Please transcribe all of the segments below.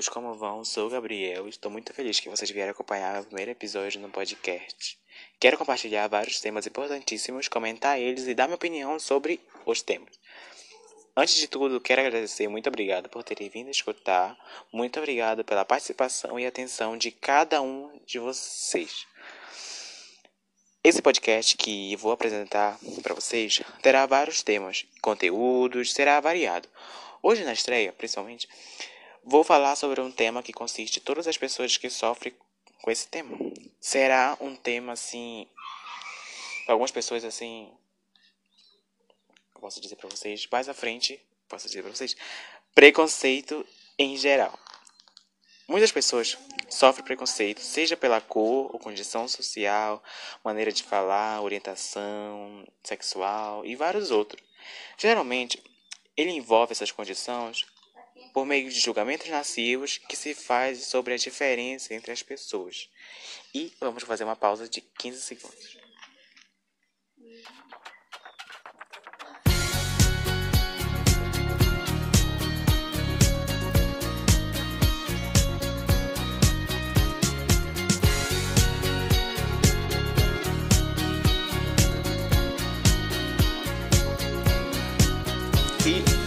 Amigos, como vão? Sou o Gabriel e estou muito feliz que vocês vieram acompanhar o primeiro episódio no podcast. Quero compartilhar vários temas importantíssimos, comentar eles e dar minha opinião sobre os temas. Antes de tudo, quero agradecer, muito obrigado por terem vindo escutar, muito obrigado pela participação e atenção de cada um de vocês. Esse podcast que vou apresentar para vocês terá vários temas, conteúdos, será variado. Hoje na estreia, principalmente, vou falar sobre um tema que consiste em todas as pessoas que sofrem com esse tema. Será um tema assim, algumas pessoas assim, eu posso dizer para vocês, mais à frente, posso dizer para vocês, preconceito em geral. Muitas pessoas sofrem preconceito, seja pela cor ou condição social, maneira de falar, orientação sexual e vários outros. Geralmente, ele envolve essas condições por meio de julgamentos nocivos que se faz sobre a diferença entre as pessoas. E vamos fazer uma pausa de 15 segundos.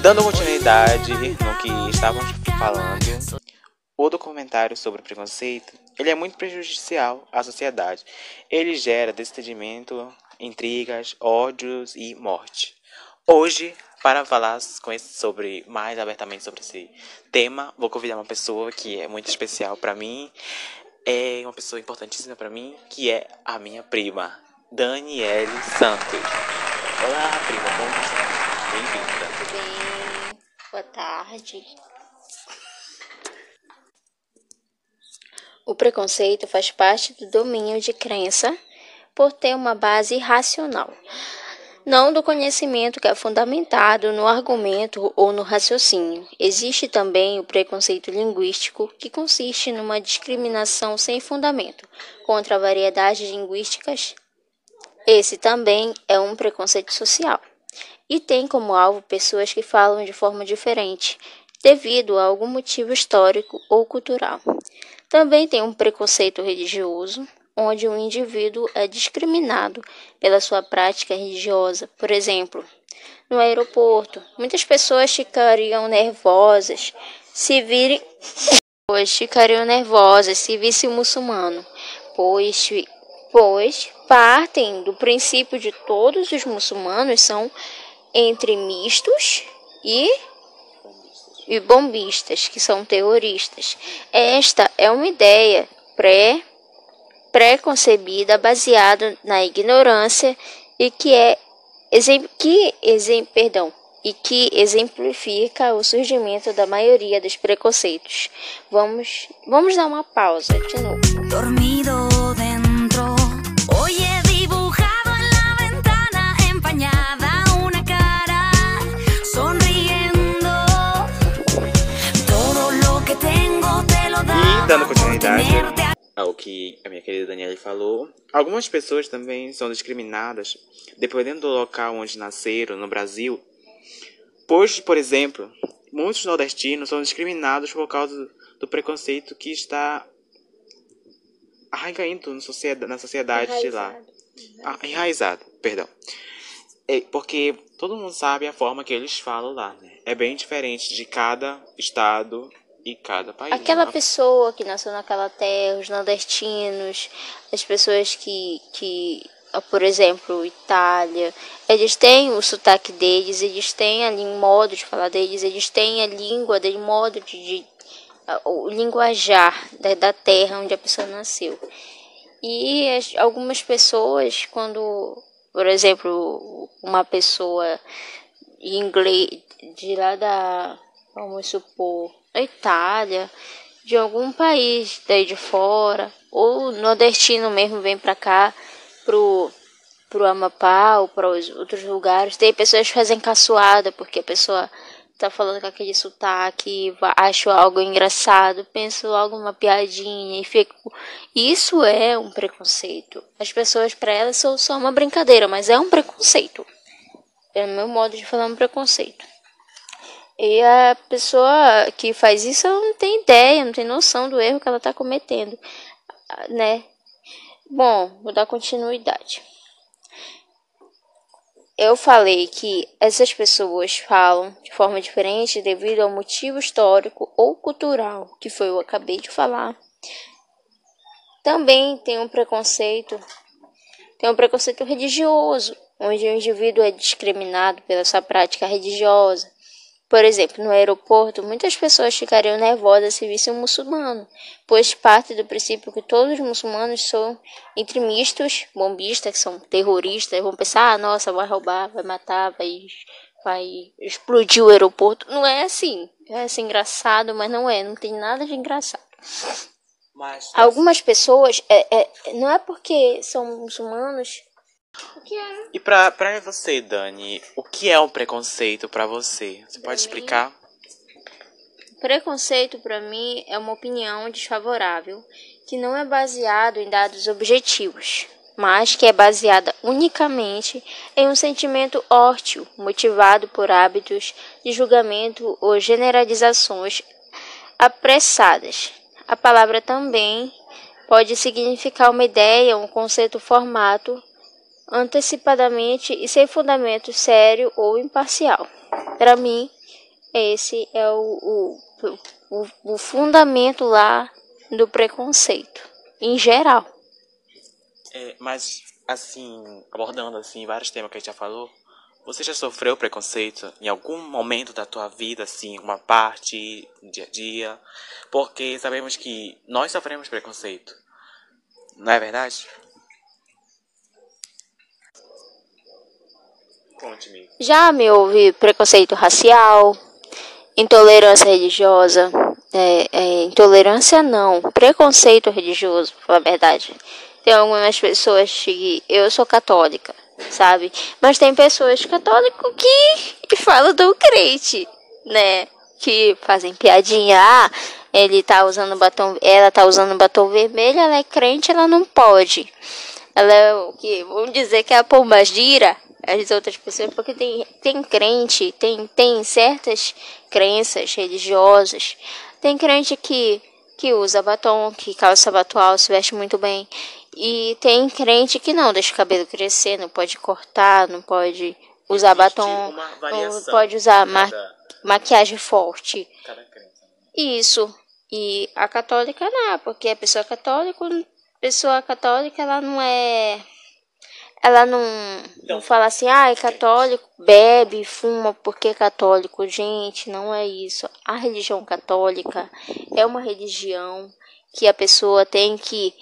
Dando continuidade no que estávamos falando, o documentário sobre o preconceito ele é muito prejudicial à sociedade. Ele gera desentendimento, intrigas, ódios e morte. Hoje, para falar sobre mais abertamente sobre esse tema, vou convidar uma pessoa que é muito especial para mim, é uma pessoa importantíssima para mim, que é a minha prima, Daniele Santos. Olá, prima, como está? Bem-vinda. Bem? Boa tarde. O preconceito faz parte do domínio de crença por ter uma base racional, não do conhecimento que é fundamentado no argumento ou no raciocínio. Existe também o preconceito linguístico, que consiste numa discriminação sem fundamento contra variedades linguísticas. Esse também é um preconceito social e tem como alvo pessoas que falam de forma diferente, devido a algum motivo histórico ou cultural. Também tem um preconceito religioso, onde o indivíduo é discriminado pela sua prática religiosa. Por exemplo, no aeroporto, muitas pessoas ficariam nervosas se virem pois ficariam nervosas se visse um muçulmano, pois pois partem do princípio de todos os muçulmanos são entre mistos e e bombistas, que são terroristas. Esta é uma ideia pré pré-concebida baseada na ignorância e que é que exem, perdão, e que exemplifica o surgimento da maioria dos preconceitos. Vamos vamos dar uma pausa de novo. Dormido. Dando continuidade ao que a minha querida Daniela falou, algumas pessoas também são discriminadas dependendo do local onde nasceram no Brasil. Pois, por exemplo, muitos nordestinos são discriminados por causa do preconceito que está arraigando na sociedade enraizado. de lá. Ah, enraizado, perdão. É porque todo mundo sabe a forma que eles falam lá, né? É bem diferente de cada estado e cada país. Aquela né? pessoa que nasceu naquela terra, os nordestinos, as pessoas que, que por exemplo, Itália, eles têm o sotaque deles, eles têm ali um modo de falar deles, eles têm a língua deles, modo de, de o linguajar da, da, terra onde a pessoa nasceu. E as, algumas pessoas, quando, por exemplo, uma pessoa inglês de lá da, vamos supor, da Itália, de algum país daí de fora, ou nordestino mesmo vem para cá, pro, pro Amapá ou para os outros lugares. Tem pessoas que fazem caçoada porque a pessoa tá falando com aquele sotaque, acho algo engraçado, penso logo uma piadinha e fico. Isso é um preconceito. As pessoas, para elas, são só uma brincadeira, mas é um preconceito. É o meu modo de falar um preconceito. E a pessoa que faz isso não tem ideia, não tem noção do erro que ela está cometendo, né? Bom, vou dar continuidade. Eu falei que essas pessoas falam de forma diferente devido ao motivo histórico ou cultural, que foi o que eu acabei de falar. Também tem um preconceito, tem um preconceito religioso, onde o indivíduo é discriminado pela sua prática religiosa. Por exemplo, no aeroporto, muitas pessoas ficariam nervosas se vissem um muçulmano, pois parte do princípio que todos os muçulmanos são extremistas, bombistas, que são terroristas, vão pensar, ah, nossa, vai roubar, vai matar, vai, vai explodir o aeroporto. Não é assim. É assim engraçado, mas não é, não tem nada de engraçado. Mas, Algumas pessoas, é, é, não é porque são muçulmanos o que é? E pra, pra você, Dani, o que é um preconceito para você? Você pra pode explicar? Mim, preconceito para mim é uma opinião desfavorável que não é baseado em dados objetivos, mas que é baseada unicamente em um sentimento hórtil, motivado por hábitos de julgamento ou generalizações apressadas. A palavra também pode significar uma ideia, um conceito formato antecipadamente e sem fundamento sério ou imparcial. Para mim, esse é o, o, o, o fundamento lá do preconceito, em geral. É, mas, assim, abordando assim vários temas que a gente já falou, você já sofreu preconceito em algum momento da tua vida, assim, uma parte, dia a dia? Porque sabemos que nós sofremos preconceito, não é verdade? Conte-me. Já me ouvi preconceito racial, intolerância religiosa. É, é, intolerância não, preconceito religioso, pra falar a verdade. Tem algumas pessoas que. Eu sou católica, sabe? Mas tem pessoas católicas que, que falam do crente, né? Que fazem piadinha. Ah, ele tá usando batom. Ela tá usando batom vermelho, ela é crente, ela não pode. Ela é o que? Vamos dizer que é a pombagira as outras pessoas, porque tem, tem crente, tem, tem certas crenças religiosas, tem crente que, que usa batom, que calça batom se veste muito bem, e tem crente que não deixa o cabelo crescer, não pode cortar, não pode usar batom, não pode usar ma maquiagem forte. Isso. E a católica não, porque a pessoa católica, pessoa católica ela não é ela não, não fala assim, ah, é católico, bebe, fuma porque é católico. Gente, não é isso. A religião católica é uma religião que a pessoa tem que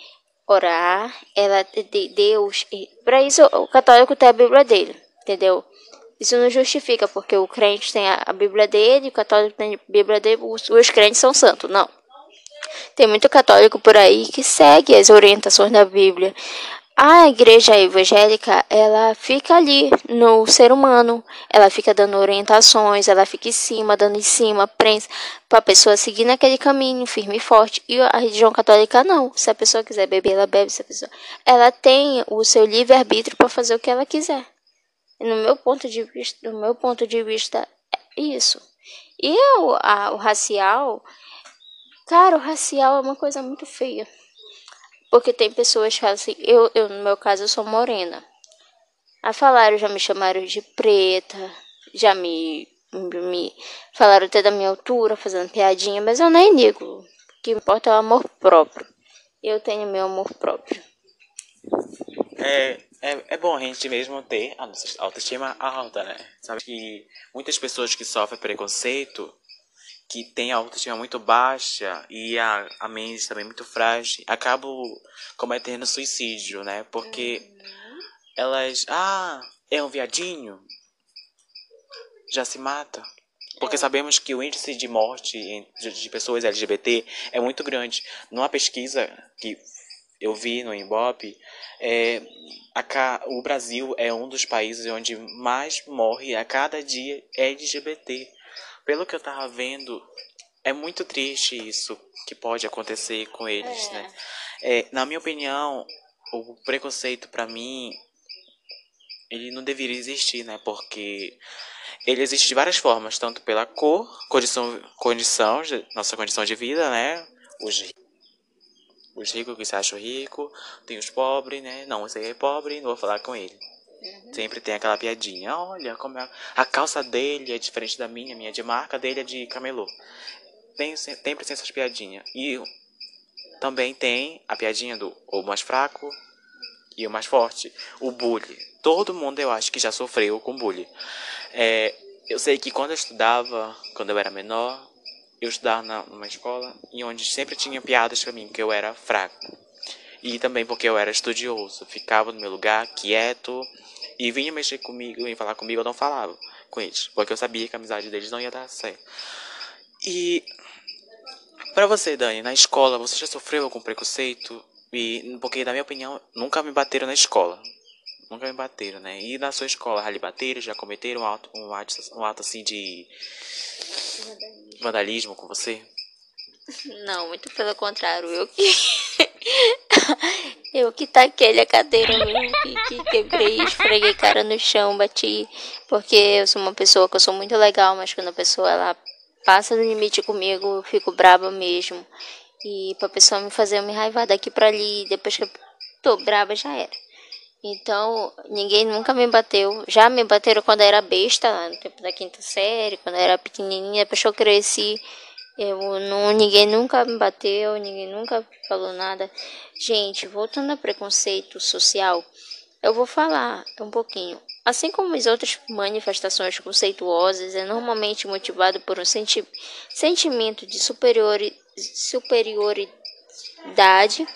orar, ela de Deus. Para isso o católico tem a Bíblia dele, entendeu? Isso não justifica porque o crente tem a Bíblia dele, o católico tem a Bíblia dele, os, os crentes são santos, não. Tem muito católico por aí que segue as orientações da Bíblia. A igreja evangélica, ela fica ali no ser humano, ela fica dando orientações, ela fica em cima, dando em cima, prensa, para a pessoa seguir naquele caminho firme e forte. E a religião católica não. Se a pessoa quiser beber, ela bebe. Se a pessoa... Ela tem o seu livre-arbítrio para fazer o que ela quiser. No meu ponto de vista, no meu ponto de vista, é isso. E o, a, o racial, cara, o racial é uma coisa muito feia. Porque tem pessoas que falam assim, eu, eu no meu caso eu sou morena. A falaram, já me chamaram de preta, já me, me falaram até da minha altura, fazendo piadinha, mas eu nem ligo. O que importa é o amor próprio. Eu tenho meu amor próprio. É, é, é bom a gente mesmo ter a nossa autoestima alta, né? Sabe que muitas pessoas que sofrem preconceito que tem a autoestima muito baixa e a, a mente também muito frágil, acabam cometendo suicídio, né? Porque uhum. elas, ah, é um viadinho, já se mata. Porque é. sabemos que o índice de morte de pessoas LGBT é muito grande. Numa pesquisa que eu vi no Ibope, é, a, o Brasil é um dos países onde mais morre a cada dia LGBT pelo que eu tava vendo, é muito triste isso que pode acontecer com eles, é. né? É, na minha opinião, o preconceito para mim ele não deveria existir, né? Porque ele existe de várias formas, tanto pela cor, condição, condição nossa condição de vida, né? Os, os ricos que se acham rico, tem os pobres, né? Não, você é pobre, não vou falar com ele. Uhum. Sempre tem aquela piadinha. Olha como é... a calça dele é diferente da minha, minha é de marca, dele é de camelô. Tem sempre tem essas piadinhas. E também tem a piadinha do o mais fraco e o mais forte, o bullying. Todo mundo eu acho que já sofreu com bullying. É, eu sei que quando eu estudava, quando eu era menor, eu estudava na, numa escola em onde sempre tinha piadas para mim que eu era fraco. E também porque eu era estudioso, ficava no meu lugar quieto e vinha mexer comigo, vinha falar comigo, eu não falava com eles, porque eu sabia que a amizade deles não ia dar certo. E para você, Dani, na escola você já sofreu algum preconceito? E porque na minha opinião nunca me bateram na escola. Nunca me bateram, né? E na sua escola, já lhe bateram, já cometeram um ato, um ato, um ato assim de vandalismo. vandalismo com você? Não, muito pelo contrário. Eu que. Eu que taquei a cadeira mesmo, que, que quebrei, esfreguei cara no chão, bati. Porque eu sou uma pessoa que eu sou muito legal, mas quando a pessoa ela passa do limite comigo, eu fico brava mesmo. E pra pessoa me fazer me raivar daqui pra ali, depois que eu tô brava já era. Então, ninguém nunca me bateu. Já me bateram quando eu era besta, no tempo da quinta série, quando eu era pequenininha. Depois que eu cresci, eu não, ninguém nunca me bateu, ninguém nunca falou nada. Gente, voltando ao preconceito social, eu vou falar um pouquinho. Assim como as outras manifestações conceituosas, é normalmente motivado por um senti sentimento de superiori superioridade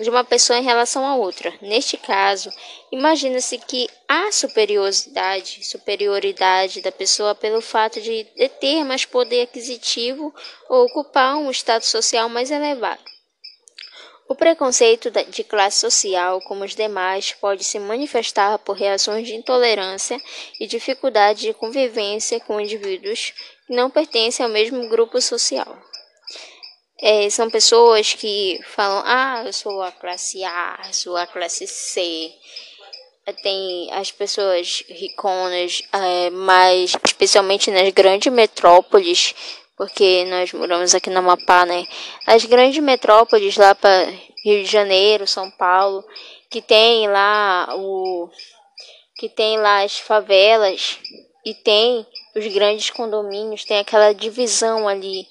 de uma pessoa em relação a outra. Neste caso, imagina-se que há superioridade, superioridade da pessoa pelo fato de ter mais poder aquisitivo ou ocupar um status social mais elevado. O preconceito de classe social, como os demais, pode se manifestar por reações de intolerância e dificuldade de convivência com indivíduos que não pertencem ao mesmo grupo social. É, são pessoas que falam, ah, eu sou a classe A, sou a classe C. É, tem as pessoas riconas, é, mas especialmente nas grandes metrópoles, porque nós moramos aqui na Amapá, né? As grandes metrópoles lá para Rio de Janeiro, São Paulo, que tem lá o que tem lá as favelas e tem os grandes condomínios, tem aquela divisão ali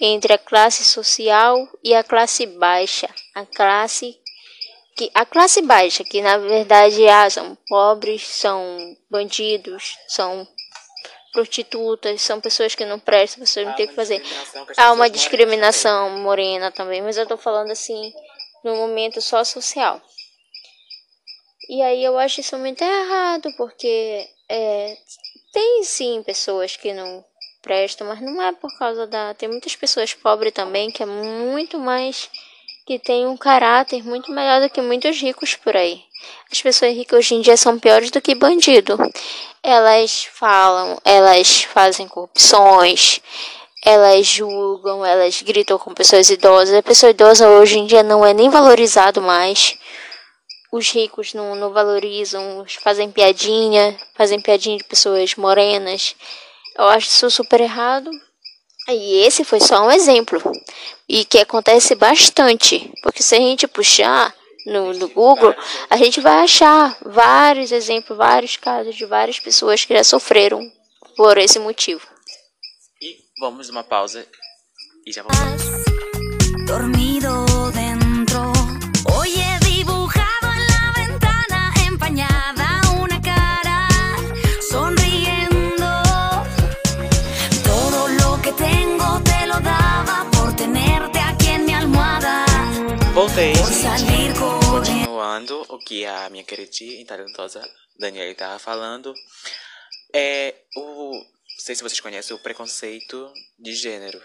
entre a classe social e a classe baixa. A classe que a classe baixa, que na verdade ah, são pobres, são bandidos, são prostitutas, são pessoas que não prestam, pessoas não têm o que fazer. Há uma discriminação morena também, mas eu tô falando assim no momento só social. E aí eu acho isso muito errado, porque é, tem sim pessoas que não prestam, mas não é por causa da. Tem muitas pessoas pobres também que é muito mais. que tem um caráter muito melhor do que muitos ricos por aí. As pessoas ricas hoje em dia são piores do que bandido. Elas falam, elas fazem corrupções, elas julgam, elas gritam com pessoas idosas. A pessoa idosa hoje em dia não é nem valorizado mais. Os ricos não, não valorizam, fazem piadinha, fazem piadinha de pessoas morenas. Eu acho isso super errado. E esse foi só um exemplo. E que acontece bastante. Porque se a gente puxar no, no Google, a gente vai achar vários exemplos, vários casos de várias pessoas que já sofreram por esse motivo. E vamos uma pausa e já voltamos. Dormido Gente. Continuando o que a minha queridinha e talentosa Daniela estava falando. É o. Não sei se vocês conhecem o preconceito de gênero.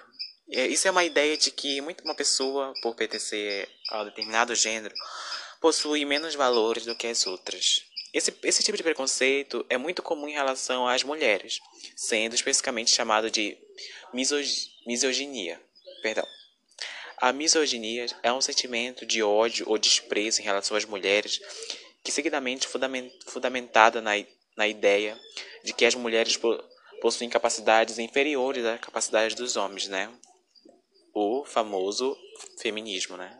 É, isso é uma ideia de que muito uma pessoa, por pertencer a um determinado gênero, possui menos valores do que as outras. Esse, esse tipo de preconceito é muito comum em relação às mulheres, sendo especificamente chamado de misog misoginia. Perdão. A misoginia é um sentimento de ódio ou desprezo em relação às mulheres, que seguidamente fundamentada na, na ideia de que as mulheres possuem capacidades inferiores à capacidade dos homens, né? O famoso feminismo, né?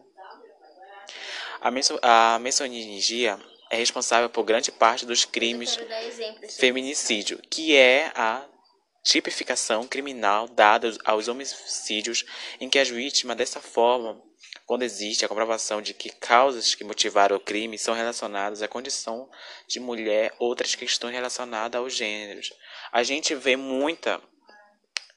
A, meso a misoginia é responsável por grande parte dos crimes feminicídio, que é a tipificação criminal dada aos homicídios em que as vítimas dessa forma quando existe a comprovação de que causas que motivaram o crime são relacionadas à condição de mulher, outras questões relacionadas aos gêneros. A gente vê muita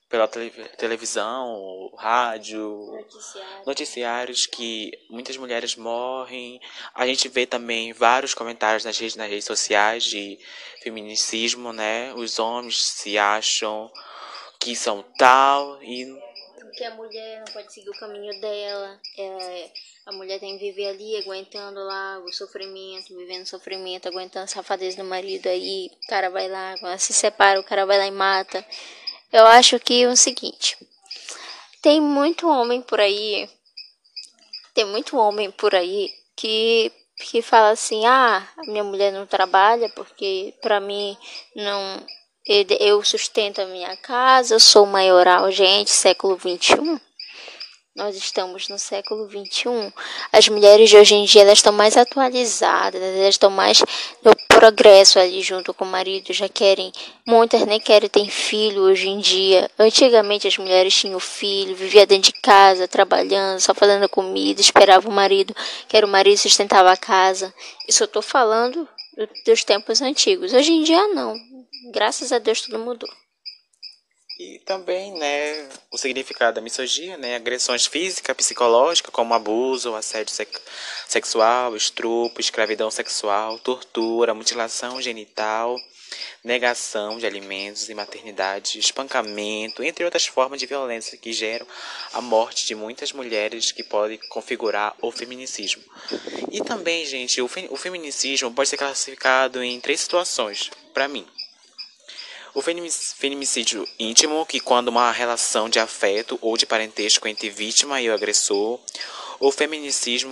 pela televisão, rádio, Noticiário. noticiários que muitas mulheres morrem. A gente vê também vários comentários nas redes, nas redes sociais de feminicismo, né? Os homens se acham que são tal e que a mulher não pode seguir o caminho dela. É, a mulher tem que viver ali, aguentando lá o sofrimento, vivendo sofrimento, aguentando a safadeza do marido. Aí o cara vai lá, se separa, o cara vai lá e mata. Eu acho que é o seguinte: tem muito homem por aí, tem muito homem por aí que que fala assim: "Ah, minha mulher não trabalha porque para mim não eu sustento a minha casa, eu sou maioral, gente, século 21. Nós estamos no século 21. As mulheres de hoje em dia elas estão mais atualizadas, elas estão mais no progresso ali junto com o marido, já querem, muitas nem querem ter filho hoje em dia. Antigamente as mulheres tinham filho, vivia dentro de casa, trabalhando, só fazendo comida, esperava o marido, que era o marido sustentava a casa. Isso eu tô falando dos tempos antigos. Hoje em dia não. Graças a Deus tudo mudou. E também, né, o significado da misogia, né, agressões físicas, psicológicas, como abuso, assédio sex sexual, estupro, escravidão sexual, tortura, mutilação genital, negação de alimentos e maternidade, espancamento, entre outras formas de violência que geram a morte de muitas mulheres que podem configurar o feminicismo. E também, gente, o, fe o feminicídio pode ser classificado em três situações, para mim. O feminicídio íntimo, que quando uma relação de afeto ou de parentesco entre vítima e o agressor. O feminicídio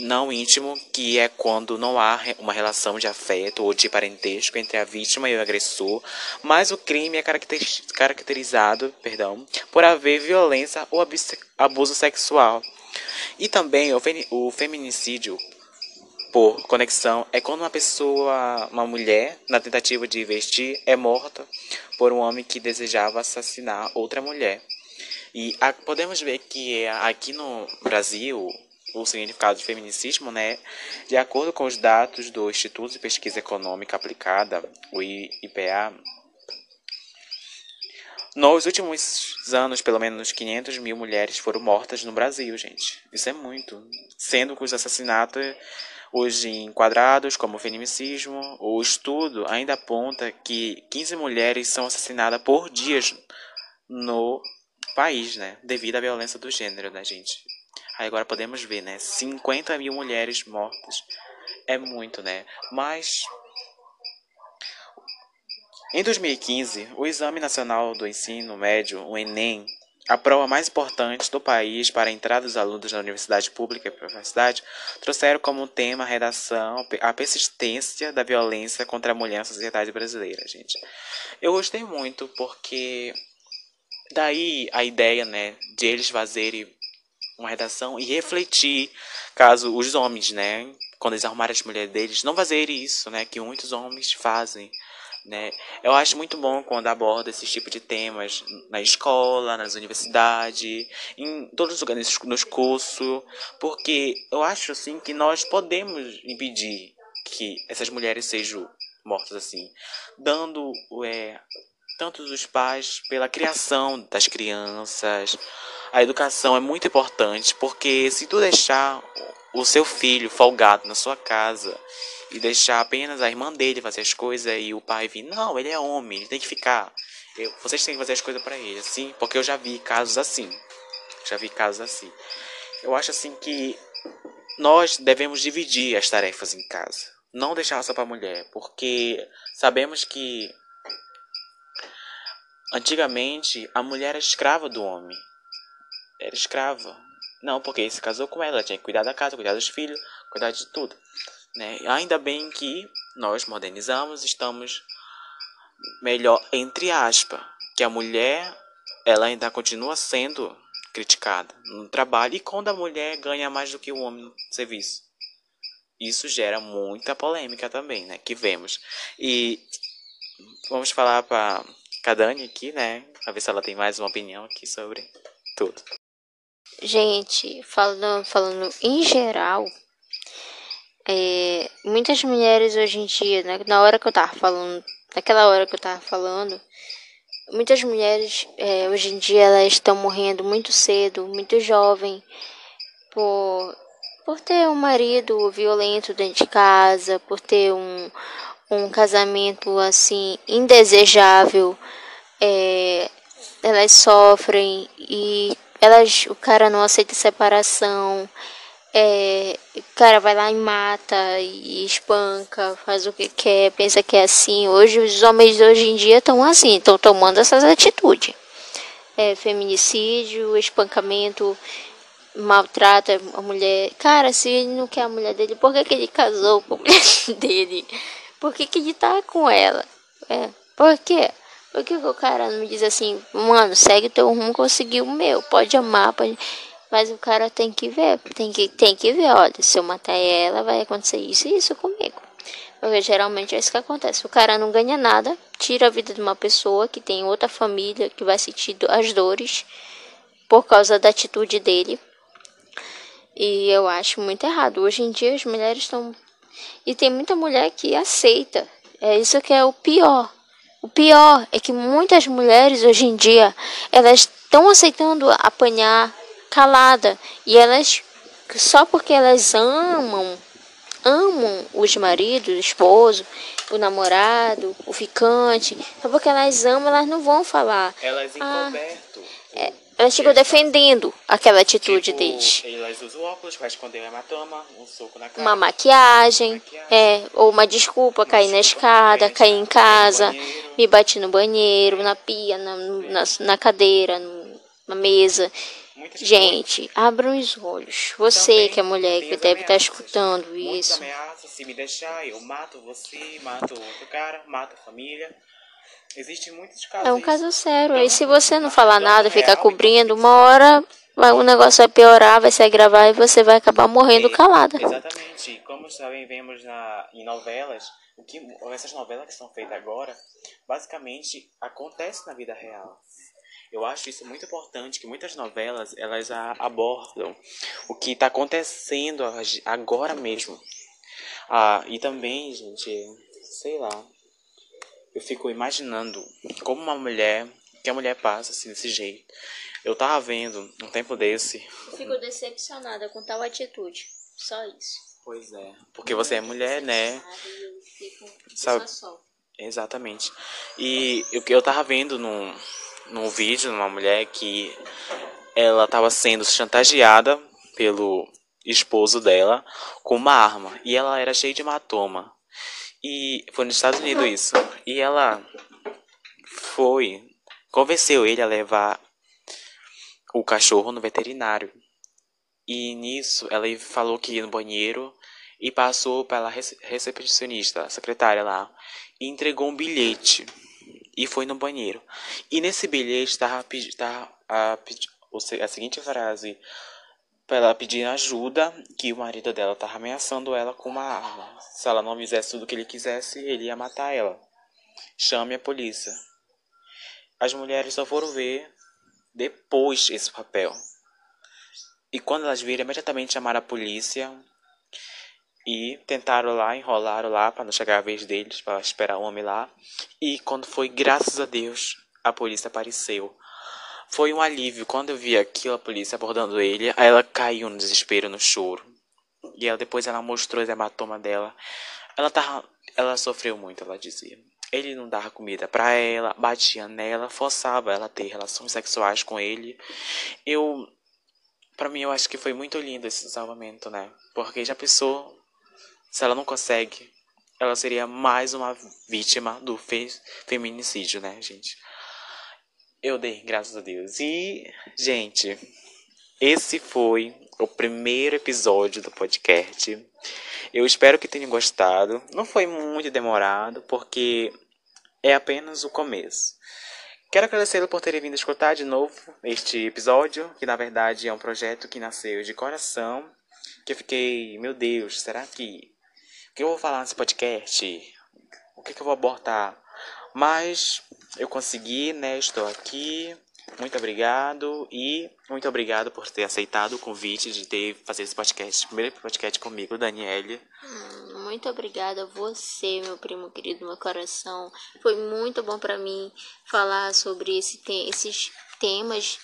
não íntimo, que é quando não há uma relação de afeto ou de parentesco entre a vítima e o agressor, mas o crime é caracterizado perdão, por haver violência ou abuso sexual. E também o feminicídio por conexão é quando uma pessoa, uma mulher, na tentativa de investir, é morta por um homem que desejava assassinar outra mulher. E a, podemos ver que aqui no Brasil o significado de feminicídio, né, de acordo com os dados do Instituto de Pesquisa Econômica Aplicada, o IPA, nos últimos anos, pelo menos 500 mil mulheres foram mortas no Brasil, gente. Isso é muito. Sendo que os assassinatos Hoje enquadrados como feminicídio, o estudo ainda aponta que 15 mulheres são assassinadas por dia no país, né? Devido à violência do gênero, né, gente? Aí agora podemos ver, né? 50 mil mulheres mortas. É muito, né? Mas. Em 2015, o Exame Nacional do Ensino Médio, o Enem, a prova mais importante do país para a entrada dos alunos na universidade pública e universidade trouxeram como tema a redação a persistência da violência contra a mulher na sociedade brasileira, gente. Eu gostei muito porque daí a ideia, né, de eles fazerem uma redação e refletir caso os homens, né, quando eles arrumarem as mulheres deles, não fazerem isso, né, que muitos homens fazem né? Eu acho muito bom quando aborda esse tipo de temas na escola, nas universidades, em todos os lugares, nos cursos, porque eu acho assim que nós podemos impedir que essas mulheres sejam mortas assim, dando é, tanto os pais pela criação das crianças. A educação é muito importante, porque se tu deixar o seu filho folgado na sua casa e deixar apenas a irmã dele fazer as coisas e o pai vir, não, ele é homem, ele tem que ficar. Eu, vocês têm que fazer as coisas para ele, assim, porque eu já vi casos assim. Já vi casos assim. Eu acho assim que nós devemos dividir as tarefas em casa. Não deixar só para mulher, porque sabemos que antigamente a mulher era escrava do homem. Era escrava. Não, porque se casou com ela, ela tinha que cuidar da casa, cuidar dos filhos, cuidar de tudo. Né? Ainda bem que nós modernizamos, estamos melhor entre aspas, que a mulher ela ainda continua sendo criticada no trabalho e quando a mulher ganha mais do que o homem no serviço. Isso gera muita polêmica também, né? Que vemos. E vamos falar para Cadane aqui, né? Pra ver se ela tem mais uma opinião aqui sobre tudo. Gente, falando, falando em geral, é, muitas mulheres hoje em dia, né, na hora que eu tava falando, naquela hora que eu tava falando, muitas mulheres é, hoje em dia elas estão morrendo muito cedo, muito jovem, por, por ter um marido violento dentro de casa, por ter um, um casamento assim indesejável, é, elas sofrem e elas, o cara não aceita separação, é, cara vai lá e mata e espanca, faz o que quer, pensa que é assim. Hoje os homens hoje em dia estão assim, estão tomando essas atitudes. É, feminicídio, espancamento, maltrata a mulher. Cara, se ele não quer a mulher dele, por que, que ele casou com a mulher dele? Por que, que ele tá com ela? É, por quê? Por que, que o cara não me diz assim, mano, segue teu rumo, conseguiu o meu, pode amar, pode... Mas o cara tem que ver, tem que, tem que ver, olha, se eu matar ela, vai acontecer isso e isso comigo. Porque geralmente é isso que acontece. O cara não ganha nada, tira a vida de uma pessoa que tem outra família, que vai sentir as dores por causa da atitude dele. E eu acho muito errado. Hoje em dia as mulheres estão. E tem muita mulher que aceita. É isso que é o pior. O pior é que muitas mulheres hoje em dia elas estão aceitando apanhar calada e elas só porque elas amam amam os maridos, o esposo, o namorado, o ficante, só porque elas amam, elas não vão falar. Elas Ah, encoberto. é, elas ficam defendendo aquela atitude tipo, deles. Elas usam óculos para esconder hematoma, um soco na cara. Uma maquiagem, Maquiagem. é, ou uma desculpa, cair na desculpa, escada, é, cair em casa, cair me bati no banheiro, na pia, na, na, na cadeira, na mesa. Gente, abram os olhos. Você que é mulher que deve estar ameaças. escutando isso. ameaças, se me deixar, eu mato você, mato outro cara, mato a família. Existem muitos casos. É um caso sério. Aí se você não falar nada, ficar real, cobrindo, uma hora vai- o negócio vai piorar, vai se agravar e você vai acabar morrendo E- calada. Exatamente. Como também vemos na, em novelas, o que essas novelas que são feitas agora, basicamente acontece na vida real. Eu acho isso muito importante que muitas novelas elas abordam o que está acontecendo ag- agora mesmo. Ah, e também, gente, sei lá, eu fico imaginando como uma mulher, que a mulher passa assim desse jeito. Eu tava vendo um tempo desse Fico decepcionada com tal atitude. Só isso. Pois é. Porque você é mulher, né? Sabe- Exatamente. E o que eu tava vendo num, num vídeo numa mulher que ela tava sendo chantageada pelo esposo dela com uma arma. E ela era cheia de hematoma. E foi nos Estados Unidos isso. E ela foi. Convenceu ele a levar o cachorro no veterinário. E nisso ela falou que ia no banheiro e passou pela rece- recepcionista, a secretária lá, e entregou um bilhete e foi no banheiro. E nesse bilhete estava a, a seguinte frase para ela pedir ajuda que o marido dela estava ameaçando ela com uma arma. Se ela não fizesse tudo o que ele quisesse, ele ia matar ela. Chame a polícia. As mulheres só foram ver depois esse papel. E quando elas viram, imediatamente chamaram a polícia e tentaram lá, enrolaram lá para não chegar a vez deles, para esperar o homem lá. E quando foi, graças a Deus, a polícia apareceu. Foi um alívio quando eu vi aquilo, a polícia abordando ele. Aí ela caiu no desespero, no choro. E ela, depois ela mostrou os hematomas dela. Ela tava, ela sofreu muito, ela dizia. Ele não dava comida para ela, batia nela, forçava ela a ter relações sexuais com ele. Eu Pra mim, eu acho que foi muito lindo esse salvamento, né? Porque já pensou, se ela não consegue, ela seria mais uma vítima do fe feminicídio, né, gente? Eu dei, graças a Deus. E, gente, esse foi o primeiro episódio do podcast. Eu espero que tenham gostado. Não foi muito demorado, porque é apenas o começo. Quero agradecê-lo por terem vindo escutar de novo este episódio, que na verdade é um projeto que nasceu de coração, que eu fiquei, meu Deus, será que que eu vou falar nesse podcast? O que, que eu vou abordar? Mas eu consegui, né? Estou aqui. Muito obrigado e muito obrigado por ter aceitado o convite de ter fazer esse podcast, primeiro podcast comigo, Daniele. Hum, muito obrigada a você, meu primo querido, meu coração. Foi muito bom para mim falar sobre esse te esses temas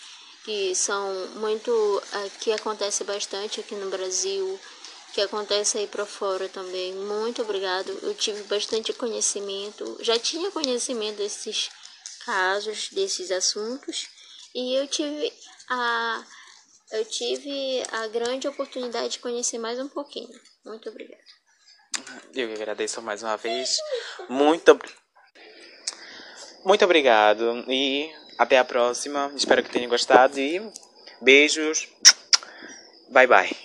que são muito uh, que acontece bastante aqui no Brasil, que acontece aí para fora também. Muito obrigado. Eu tive bastante conhecimento, já tinha conhecimento desses casos, desses assuntos, e eu tive a eu tive a grande oportunidade de conhecer mais um pouquinho. Muito obrigada. Eu agradeço mais uma vez. Muito muito obrigado e até a próxima. Espero que tenham gostado e beijos. Bye bye.